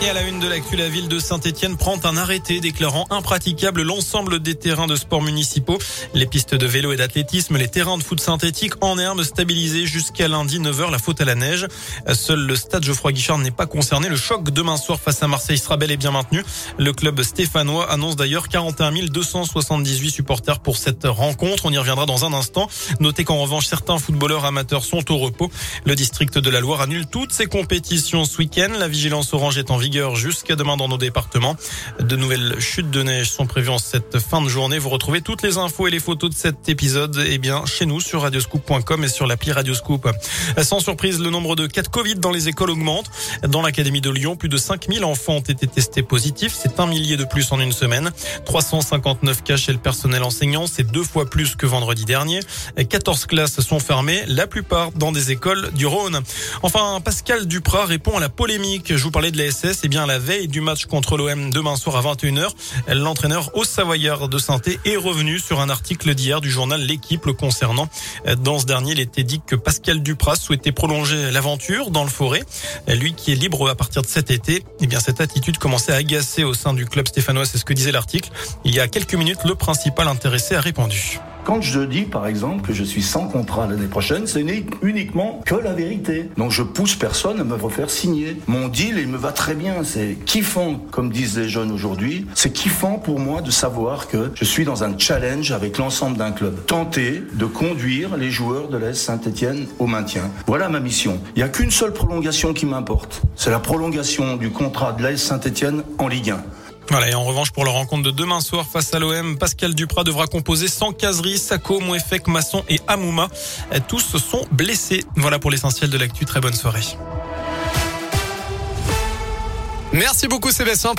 Et à la une de l'actu, la ville de Saint-Etienne prend un arrêté déclarant impraticable l'ensemble des terrains de sport municipaux, les pistes de vélo et d'athlétisme, les terrains de foot synthétique en herbe stabilisés jusqu'à lundi 9h, la faute à la neige. Seul le stade Geoffroy Guichard n'est pas concerné. Le choc demain soir face à Marseille sera bel et bien maintenu. Le club stéphanois annonce d'ailleurs 41 278 supporters pour cette rencontre. On y reviendra dans un instant. Notez qu'en revanche, certains footballeurs amateurs sont au repos. Le district de la Loire annule toutes ses compétitions ce week-end. La vigilance orange est en jusqu'à demain dans nos départements. De nouvelles chutes de neige sont prévues en cette fin de journée. Vous retrouvez toutes les infos et les photos de cet épisode eh bien, chez nous sur radioscoop.com et sur l'appli Radioscoop. Sans surprise, le nombre de cas de Covid dans les écoles augmente. Dans l'Académie de Lyon, plus de 5000 enfants ont été testés positifs. C'est un millier de plus en une semaine. 359 cas chez le personnel enseignant. C'est deux fois plus que vendredi dernier. 14 classes sont fermées, la plupart dans des écoles du Rhône. Enfin, Pascal Duprat répond à la polémique. Je vous parlais de la SS c'est bien la veille du match contre l'OM demain soir à 21h. L'entraîneur au Savoyard de Sainté est revenu sur un article d'hier du journal L'équipe le concernant. Dans ce dernier, il était dit que Pascal Dupras souhaitait prolonger l'aventure dans le forêt. Lui qui est libre à partir de cet été, eh bien cette attitude commençait à agacer au sein du club stéphanois, c'est ce que disait l'article. Il y a quelques minutes, le principal intéressé a répondu. Quand je dis, par exemple, que je suis sans contrat l'année prochaine, ce n'est uniquement que la vérité. Donc je pousse personne à me refaire signer. Mon deal, il me va très bien. C'est kiffant, comme disent les jeunes aujourd'hui. C'est kiffant pour moi de savoir que je suis dans un challenge avec l'ensemble d'un club. Tenter de conduire les joueurs de l'Est Saint-Etienne au maintien. Voilà ma mission. Il n'y a qu'une seule prolongation qui m'importe. C'est la prolongation du contrat de l'Est Saint-Etienne en Ligue 1. Voilà, et en revanche, pour la rencontre de demain soir face à l'OM, Pascal Duprat devra composer sans caserie, Sako, Mouefek, Masson et Amouma. Tous sont blessés. Voilà pour l'essentiel de l'actu. Très bonne soirée. Merci beaucoup Sébastien.